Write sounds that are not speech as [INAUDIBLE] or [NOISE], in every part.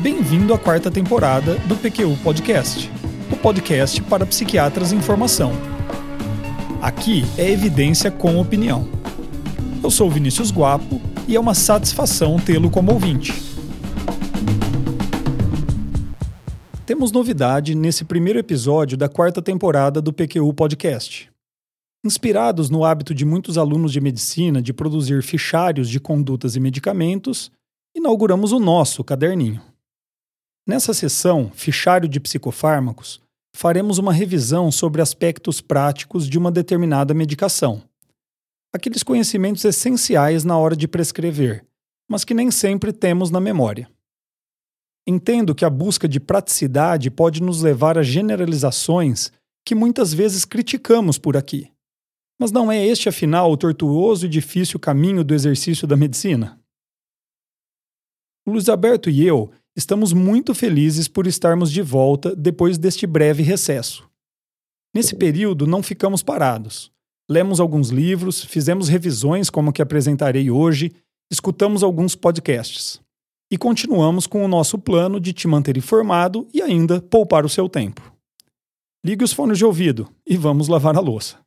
Bem-vindo à quarta temporada do PQU Podcast, o podcast para psiquiatras em formação. Aqui é evidência com opinião. Eu sou Vinícius Guapo e é uma satisfação tê-lo como ouvinte. Temos novidade nesse primeiro episódio da quarta temporada do PQU Podcast. Inspirados no hábito de muitos alunos de medicina de produzir fichários de condutas e medicamentos, inauguramos o nosso caderninho. Nessa sessão, Fichário de Psicofármacos, faremos uma revisão sobre aspectos práticos de uma determinada medicação. Aqueles conhecimentos essenciais na hora de prescrever, mas que nem sempre temos na memória. Entendo que a busca de praticidade pode nos levar a generalizações que muitas vezes criticamos por aqui. Mas não é este, afinal, o tortuoso e difícil caminho do exercício da medicina? Luiz Alberto e eu estamos muito felizes por estarmos de volta depois deste breve recesso. Nesse período, não ficamos parados. Lemos alguns livros, fizemos revisões como que apresentarei hoje, escutamos alguns podcasts. E continuamos com o nosso plano de te manter informado e ainda poupar o seu tempo. Ligue os fones de ouvido e vamos lavar a louça.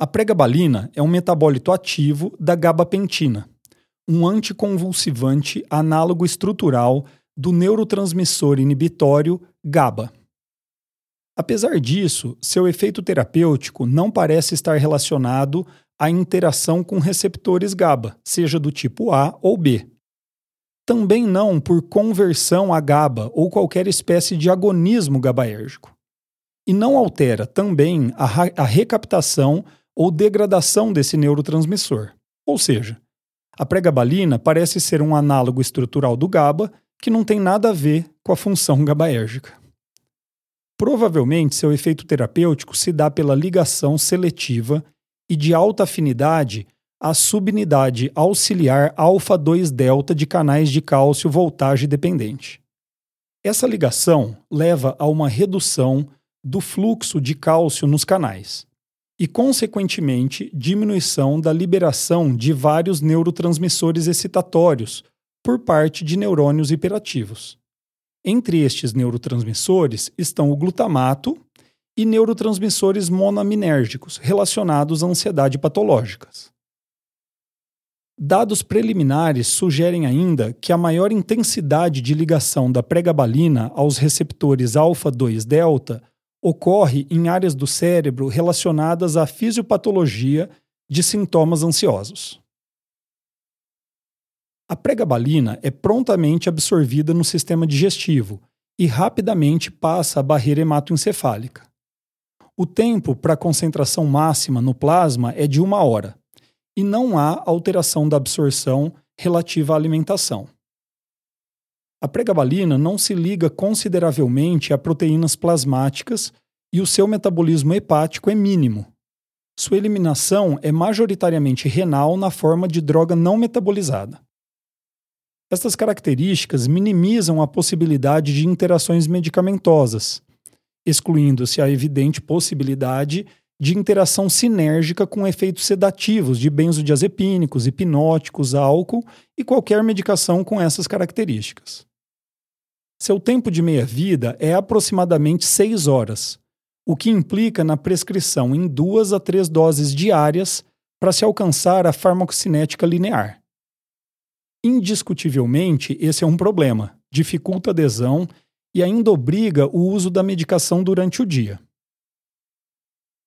A pregabalina é um metabólito ativo da gabapentina, um anticonvulsivante análogo estrutural do neurotransmissor inibitório GABA. Apesar disso, seu efeito terapêutico não parece estar relacionado à interação com receptores GABA, seja do tipo A ou B. Também não por conversão a GABA ou qualquer espécie de agonismo GABAérgico. E não altera também a, a recaptação ou degradação desse neurotransmissor. Ou seja, a pregabalina parece ser um análogo estrutural do GABA que não tem nada a ver com a função [LAUGHS] GABAérgica. Provavelmente seu efeito terapêutico se dá pela ligação seletiva e de alta afinidade à subunidade auxiliar alfa-2-delta de canais de cálcio voltagem dependente. Essa ligação leva a uma redução do fluxo de cálcio nos canais e, consequentemente, diminuição da liberação de vários neurotransmissores excitatórios por parte de neurônios hiperativos. Entre estes neurotransmissores estão o glutamato e neurotransmissores monaminérgicos relacionados à ansiedade patológicas. Dados preliminares sugerem ainda que a maior intensidade de ligação da pregabalina aos receptores alfa-2-delta ocorre em áreas do cérebro relacionadas à fisiopatologia de sintomas ansiosos. A pregabalina é prontamente absorvida no sistema digestivo e rapidamente passa a barreira hematoencefálica. O tempo para a concentração máxima no plasma é de uma hora, e não há alteração da absorção relativa à alimentação. A pregabalina não se liga consideravelmente a proteínas plasmáticas e o seu metabolismo hepático é mínimo. Sua eliminação é majoritariamente renal na forma de droga não metabolizada. Estas características minimizam a possibilidade de interações medicamentosas, excluindo-se a evidente possibilidade de interação sinérgica com efeitos sedativos de benzodiazepínicos, hipnóticos, álcool e qualquer medicação com essas características. Seu tempo de meia-vida é aproximadamente 6 horas, o que implica na prescrição em duas a três doses diárias para se alcançar a farmacocinética linear. Indiscutivelmente, esse é um problema, dificulta a adesão e ainda obriga o uso da medicação durante o dia.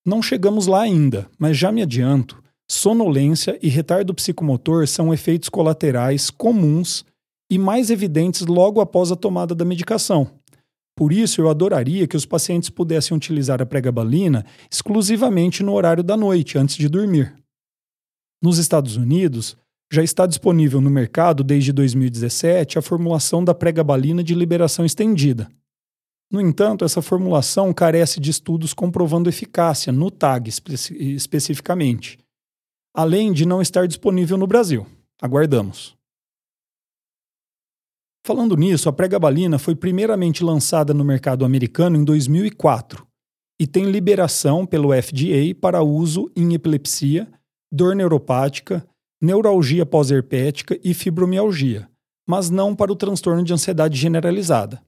Não chegamos lá ainda, mas já me adianto: sonolência e retardo psicomotor são efeitos colaterais comuns e mais evidentes logo após a tomada da medicação. Por isso, eu adoraria que os pacientes pudessem utilizar a pregabalina exclusivamente no horário da noite, antes de dormir. Nos Estados Unidos, já está disponível no mercado desde 2017 a formulação da pregabalina de liberação estendida. No entanto, essa formulação carece de estudos comprovando eficácia no TAG espe especificamente, além de não estar disponível no Brasil. Aguardamos. Falando nisso, a pregabalina foi primeiramente lançada no mercado americano em 2004 e tem liberação pelo FDA para uso em epilepsia, dor neuropática, neuralgia pós-herpética e fibromialgia, mas não para o transtorno de ansiedade generalizada,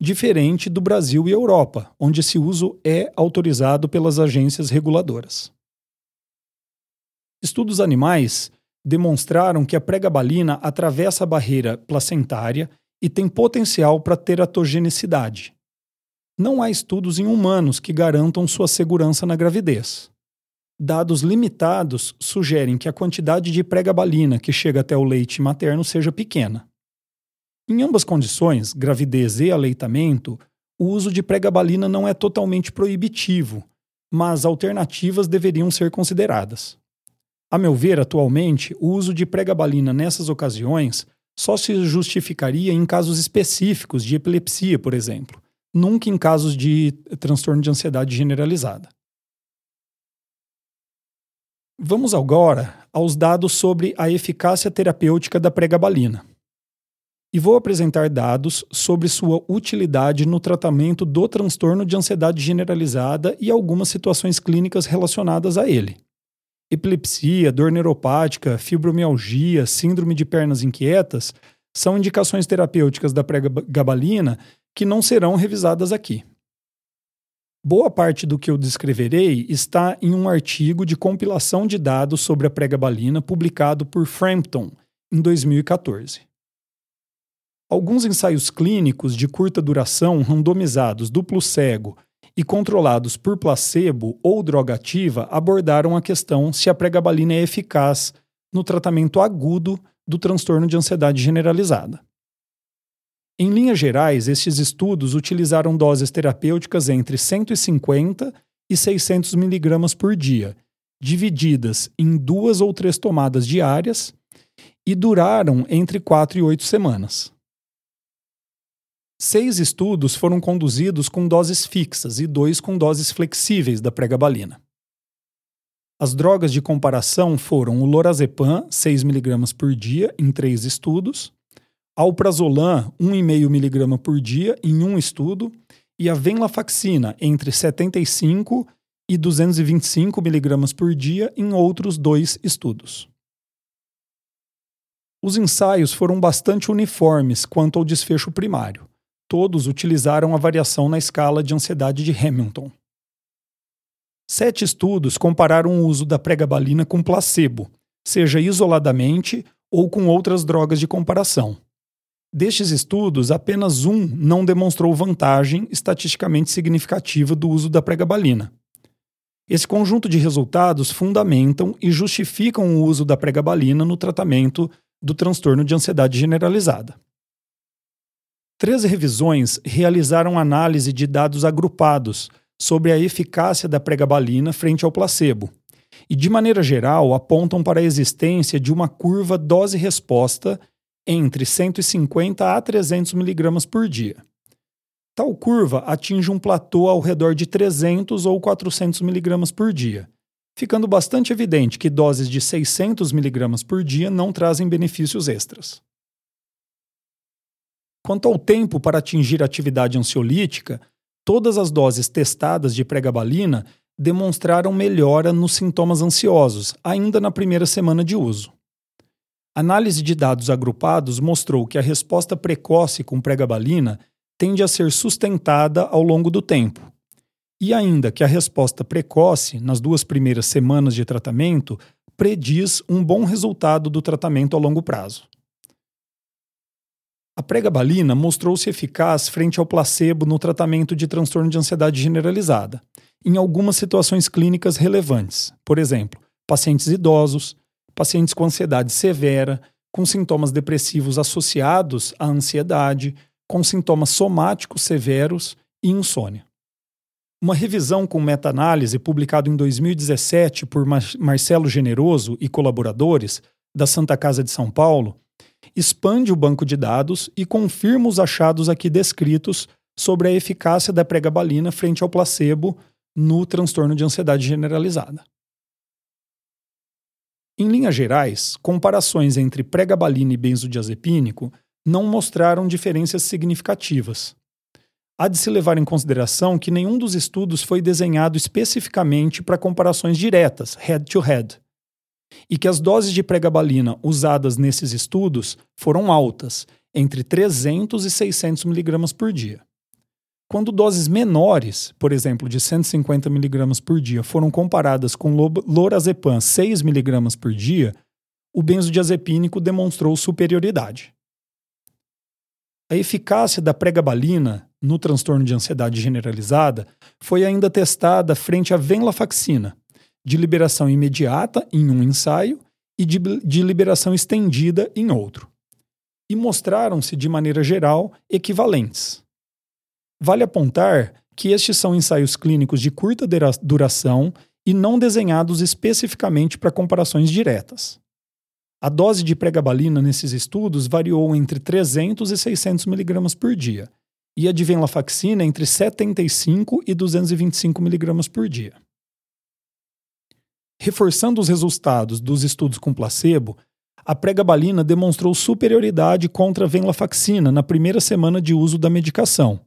diferente do Brasil e Europa, onde esse uso é autorizado pelas agências reguladoras. Estudos animais demonstraram que a pregabalina atravessa a barreira placentária e tem potencial para teratogenicidade. Não há estudos em humanos que garantam sua segurança na gravidez. Dados limitados sugerem que a quantidade de pregabalina que chega até o leite materno seja pequena. Em ambas condições, gravidez e aleitamento, o uso de pregabalina não é totalmente proibitivo, mas alternativas deveriam ser consideradas. A meu ver, atualmente, o uso de pregabalina nessas ocasiões só se justificaria em casos específicos de epilepsia, por exemplo, nunca em casos de transtorno de ansiedade generalizada. Vamos agora aos dados sobre a eficácia terapêutica da pregabalina. E vou apresentar dados sobre sua utilidade no tratamento do transtorno de ansiedade generalizada e algumas situações clínicas relacionadas a ele epilepsia, dor neuropática, fibromialgia, síndrome de pernas inquietas são indicações terapêuticas da pregabalina que não serão revisadas aqui. Boa parte do que eu descreverei está em um artigo de compilação de dados sobre a pregabalina publicado por Frampton em 2014. Alguns ensaios clínicos de curta duração randomizados duplo cego e controlados por placebo ou droga ativa abordaram a questão se a pregabalina é eficaz no tratamento agudo do transtorno de ansiedade generalizada. Em linhas gerais, estes estudos utilizaram doses terapêuticas entre 150 e 600 mg por dia, divididas em duas ou três tomadas diárias, e duraram entre 4 e 8 semanas. Seis estudos foram conduzidos com doses fixas e dois com doses flexíveis da pregabalina. As drogas de comparação foram o lorazepam, 6mg por dia, em três estudos, alprazolam, 1,5mg por dia, em um estudo, e a venlafaxina, entre 75 e 225mg por dia, em outros dois estudos. Os ensaios foram bastante uniformes quanto ao desfecho primário todos utilizaram a variação na escala de ansiedade de Hamilton. Sete estudos compararam o uso da pregabalina com placebo, seja isoladamente ou com outras drogas de comparação. Destes estudos, apenas um não demonstrou vantagem estatisticamente significativa do uso da pregabalina. Esse conjunto de resultados fundamentam e justificam o uso da pregabalina no tratamento do transtorno de ansiedade generalizada. Três revisões realizaram análise de dados agrupados sobre a eficácia da pregabalina frente ao placebo e, de maneira geral, apontam para a existência de uma curva dose-resposta entre 150 a 300 mg por dia. Tal curva atinge um platô ao redor de 300 ou 400 mg por dia, ficando bastante evidente que doses de 600 mg por dia não trazem benefícios extras. Quanto ao tempo para atingir a atividade ansiolítica, todas as doses testadas de pregabalina demonstraram melhora nos sintomas ansiosos, ainda na primeira semana de uso. Análise de dados agrupados mostrou que a resposta precoce com pregabalina tende a ser sustentada ao longo do tempo. E ainda que a resposta precoce, nas duas primeiras semanas de tratamento, prediz um bom resultado do tratamento a longo prazo. A pregabalina mostrou-se eficaz frente ao placebo no tratamento de transtorno de ansiedade generalizada, em algumas situações clínicas relevantes, por exemplo, pacientes idosos, pacientes com ansiedade severa, com sintomas depressivos associados à ansiedade, com sintomas somáticos severos e insônia. Uma revisão com meta-análise publicada em 2017 por Marcelo Generoso e colaboradores da Santa Casa de São Paulo expande o banco de dados e confirma os achados aqui descritos sobre a eficácia da pregabalina frente ao placebo no transtorno de ansiedade generalizada. Em linhas gerais, comparações entre pregabalina e benzodiazepínico não mostraram diferenças significativas. Há de se levar em consideração que nenhum dos estudos foi desenhado especificamente para comparações diretas, head-to-head. -head. E que as doses de pregabalina usadas nesses estudos foram altas, entre 300 e 600 miligramas por dia. Quando doses menores, por exemplo, de 150 miligramas por dia, foram comparadas com lorazepam 6 miligramas por dia, o benzodiazepínico demonstrou superioridade. A eficácia da pregabalina no transtorno de ansiedade generalizada foi ainda testada frente à venlafaxina, de liberação imediata em um ensaio e de, de liberação estendida em outro. E mostraram-se, de maneira geral, equivalentes. Vale apontar que estes são ensaios clínicos de curta duração e não desenhados especificamente para comparações diretas. A dose de pregabalina nesses estudos variou entre 300 e 600 mg por dia, e a de venlafaxina entre 75 e 225 mg por dia. Reforçando os resultados dos estudos com placebo, a pregabalina demonstrou superioridade contra a venlafaxina na primeira semana de uso da medicação.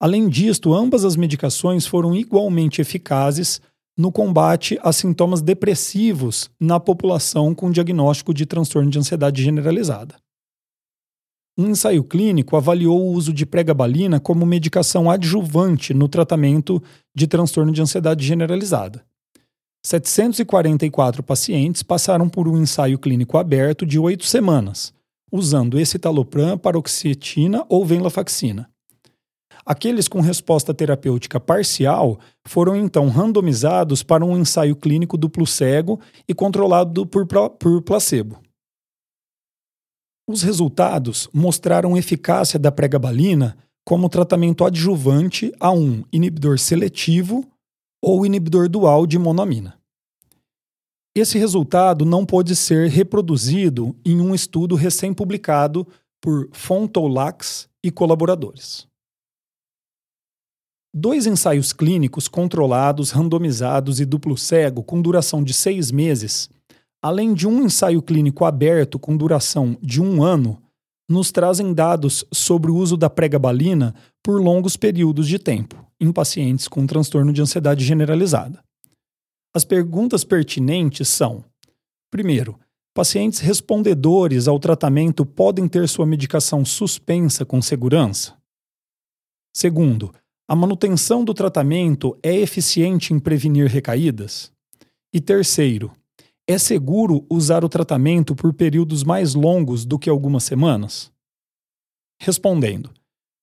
Além disto, ambas as medicações foram igualmente eficazes no combate a sintomas depressivos na população com diagnóstico de transtorno de ansiedade generalizada. Um ensaio clínico avaliou o uso de pregabalina como medicação adjuvante no tratamento de transtorno de ansiedade generalizada. 744 pacientes passaram por um ensaio clínico aberto de oito semanas, usando escitalopram, paroxetina ou venlafaxina. Aqueles com resposta terapêutica parcial foram então randomizados para um ensaio clínico duplo cego e controlado por, por placebo. Os resultados mostraram eficácia da pregabalina como tratamento adjuvante a um inibidor seletivo ou inibidor dual de monoamina. Esse resultado não pôde ser reproduzido em um estudo recém-publicado por Fontolax e colaboradores. Dois ensaios clínicos controlados, randomizados e duplo cego com duração de seis meses, além de um ensaio clínico aberto com duração de um ano, nos trazem dados sobre o uso da pregabalina por longos períodos de tempo em pacientes com transtorno de ansiedade generalizada. As perguntas pertinentes são: primeiro, pacientes respondedores ao tratamento podem ter sua medicação suspensa com segurança? Segundo, a manutenção do tratamento é eficiente em prevenir recaídas? E terceiro, é seguro usar o tratamento por períodos mais longos do que algumas semanas? Respondendo,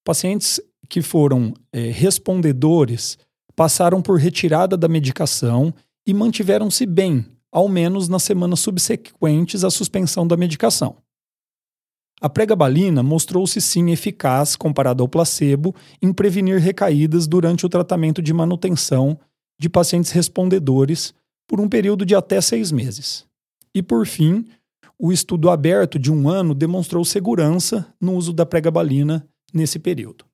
pacientes que foram é, respondedores passaram por retirada da medicação e mantiveram-se bem, ao menos nas semanas subsequentes à suspensão da medicação. A pregabalina mostrou-se sim eficaz, comparado ao placebo, em prevenir recaídas durante o tratamento de manutenção de pacientes respondedores por um período de até seis meses. E, por fim, o estudo aberto de um ano demonstrou segurança no uso da pregabalina nesse período.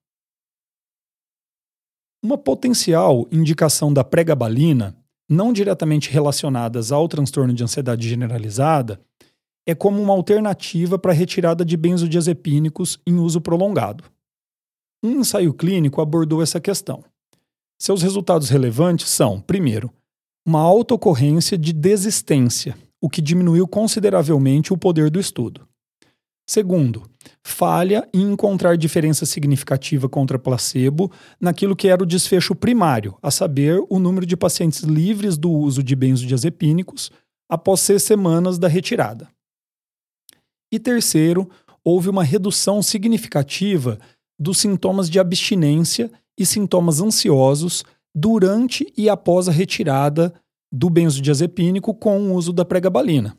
Uma potencial indicação da pregabalina, não diretamente relacionadas ao transtorno de ansiedade generalizada, é como uma alternativa para a retirada de benzodiazepínicos em uso prolongado. Um ensaio clínico abordou essa questão. Seus resultados relevantes são, primeiro, uma alta ocorrência de desistência, o que diminuiu consideravelmente o poder do estudo. Segundo, falha em encontrar diferença significativa contra placebo naquilo que era o desfecho primário, a saber, o número de pacientes livres do uso de benzodiazepínicos após seis semanas da retirada. E terceiro, houve uma redução significativa dos sintomas de abstinência e sintomas ansiosos durante e após a retirada do benzodiazepínico com o uso da pregabalina.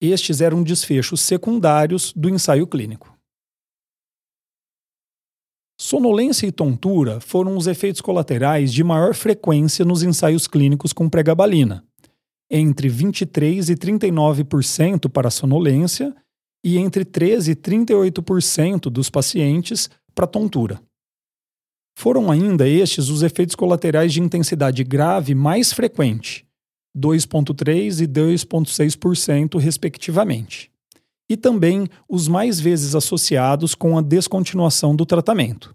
Estes eram desfechos secundários do ensaio clínico. Sonolência e tontura foram os efeitos colaterais de maior frequência nos ensaios clínicos com pregabalina, entre 23 e 39% para sonolência e entre 13 e 38% dos pacientes para tontura. Foram ainda estes os efeitos colaterais de intensidade grave mais frequente, 2,3% e 2,6%, respectivamente. E também os mais vezes associados com a descontinuação do tratamento.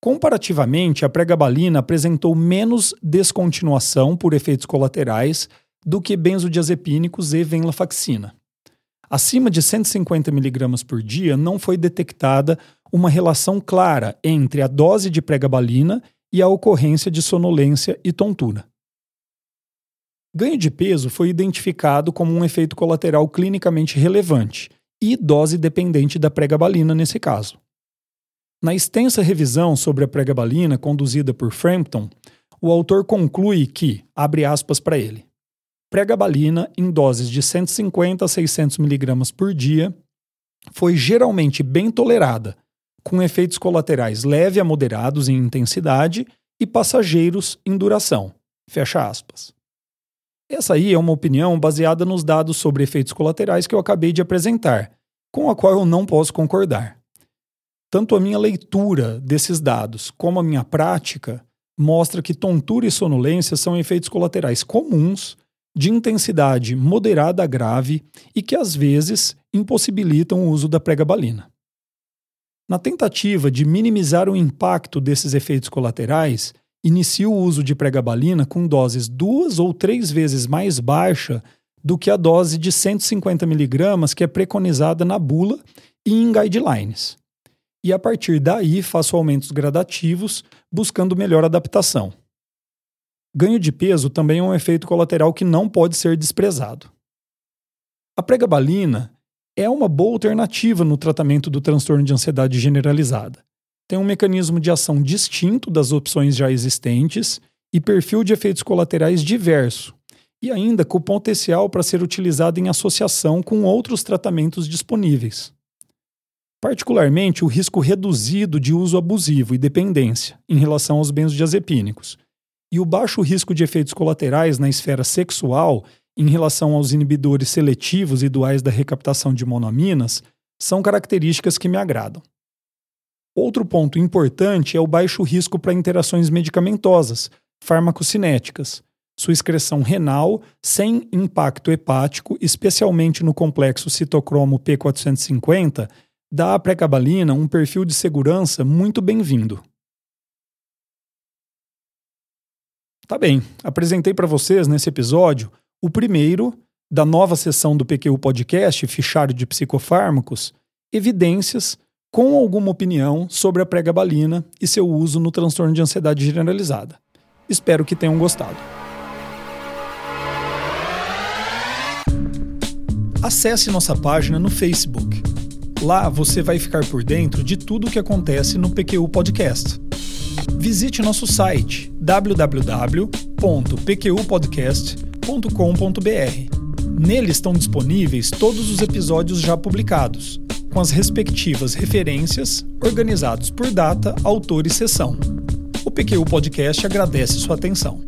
Comparativamente, a pregabalina apresentou menos descontinuação por efeitos colaterais do que benzodiazepínicos e venlafaxina. Acima de 150 mg por dia não foi detectada uma relação clara entre a dose de pregabalina e a ocorrência de sonolência e tontura. Ganho de peso foi identificado como um efeito colateral clinicamente relevante e dose dependente da pregabalina nesse caso. Na extensa revisão sobre a pregabalina conduzida por Frampton, o autor conclui que, abre aspas para ele, pregabalina em doses de 150 a 600 mg por dia foi geralmente bem tolerada, com efeitos colaterais leve a moderados em intensidade e passageiros em duração. Fecha aspas. Essa aí é uma opinião baseada nos dados sobre efeitos colaterais que eu acabei de apresentar, com a qual eu não posso concordar. Tanto a minha leitura desses dados como a minha prática mostra que tontura e sonolência são efeitos colaterais comuns de intensidade moderada a grave e que às vezes impossibilitam o uso da pregabalina. Na tentativa de minimizar o impacto desses efeitos colaterais, inicia o uso de pregabalina com doses duas ou três vezes mais baixa do que a dose de 150 mg que é preconizada na bula e em guidelines. E a partir daí faço aumentos gradativos, buscando melhor adaptação. Ganho de peso também é um efeito colateral que não pode ser desprezado. A pregabalina é uma boa alternativa no tratamento do transtorno de ansiedade generalizada. Tem um mecanismo de ação distinto das opções já existentes e perfil de efeitos colaterais diverso, e ainda com potencial para ser utilizado em associação com outros tratamentos disponíveis. Particularmente o risco reduzido de uso abusivo e dependência em relação aos benzodiazepínicos, e o baixo risco de efeitos colaterais na esfera sexual em relação aos inibidores seletivos e duais da recaptação de monoaminas são características que me agradam. Outro ponto importante é o baixo risco para interações medicamentosas, farmacocinéticas, sua excreção renal sem impacto hepático, especialmente no complexo citocromo P450, dá à precabalina um perfil de segurança muito bem-vindo. Tá bem, apresentei para vocês nesse episódio o primeiro da nova sessão do PQU Podcast, Fichário de Psicofármacos, evidências com alguma opinião sobre a pregabalina e seu uso no transtorno de ansiedade generalizada. Espero que tenham gostado. Acesse nossa página no Facebook. Lá você vai ficar por dentro de tudo o que acontece no PQU Podcast visite nosso site www.pqpodcast.com.br. Nele estão disponíveis todos os episódios já publicados, com as respectivas referências, organizados por data, autor e sessão. O PQU Podcast agradece sua atenção.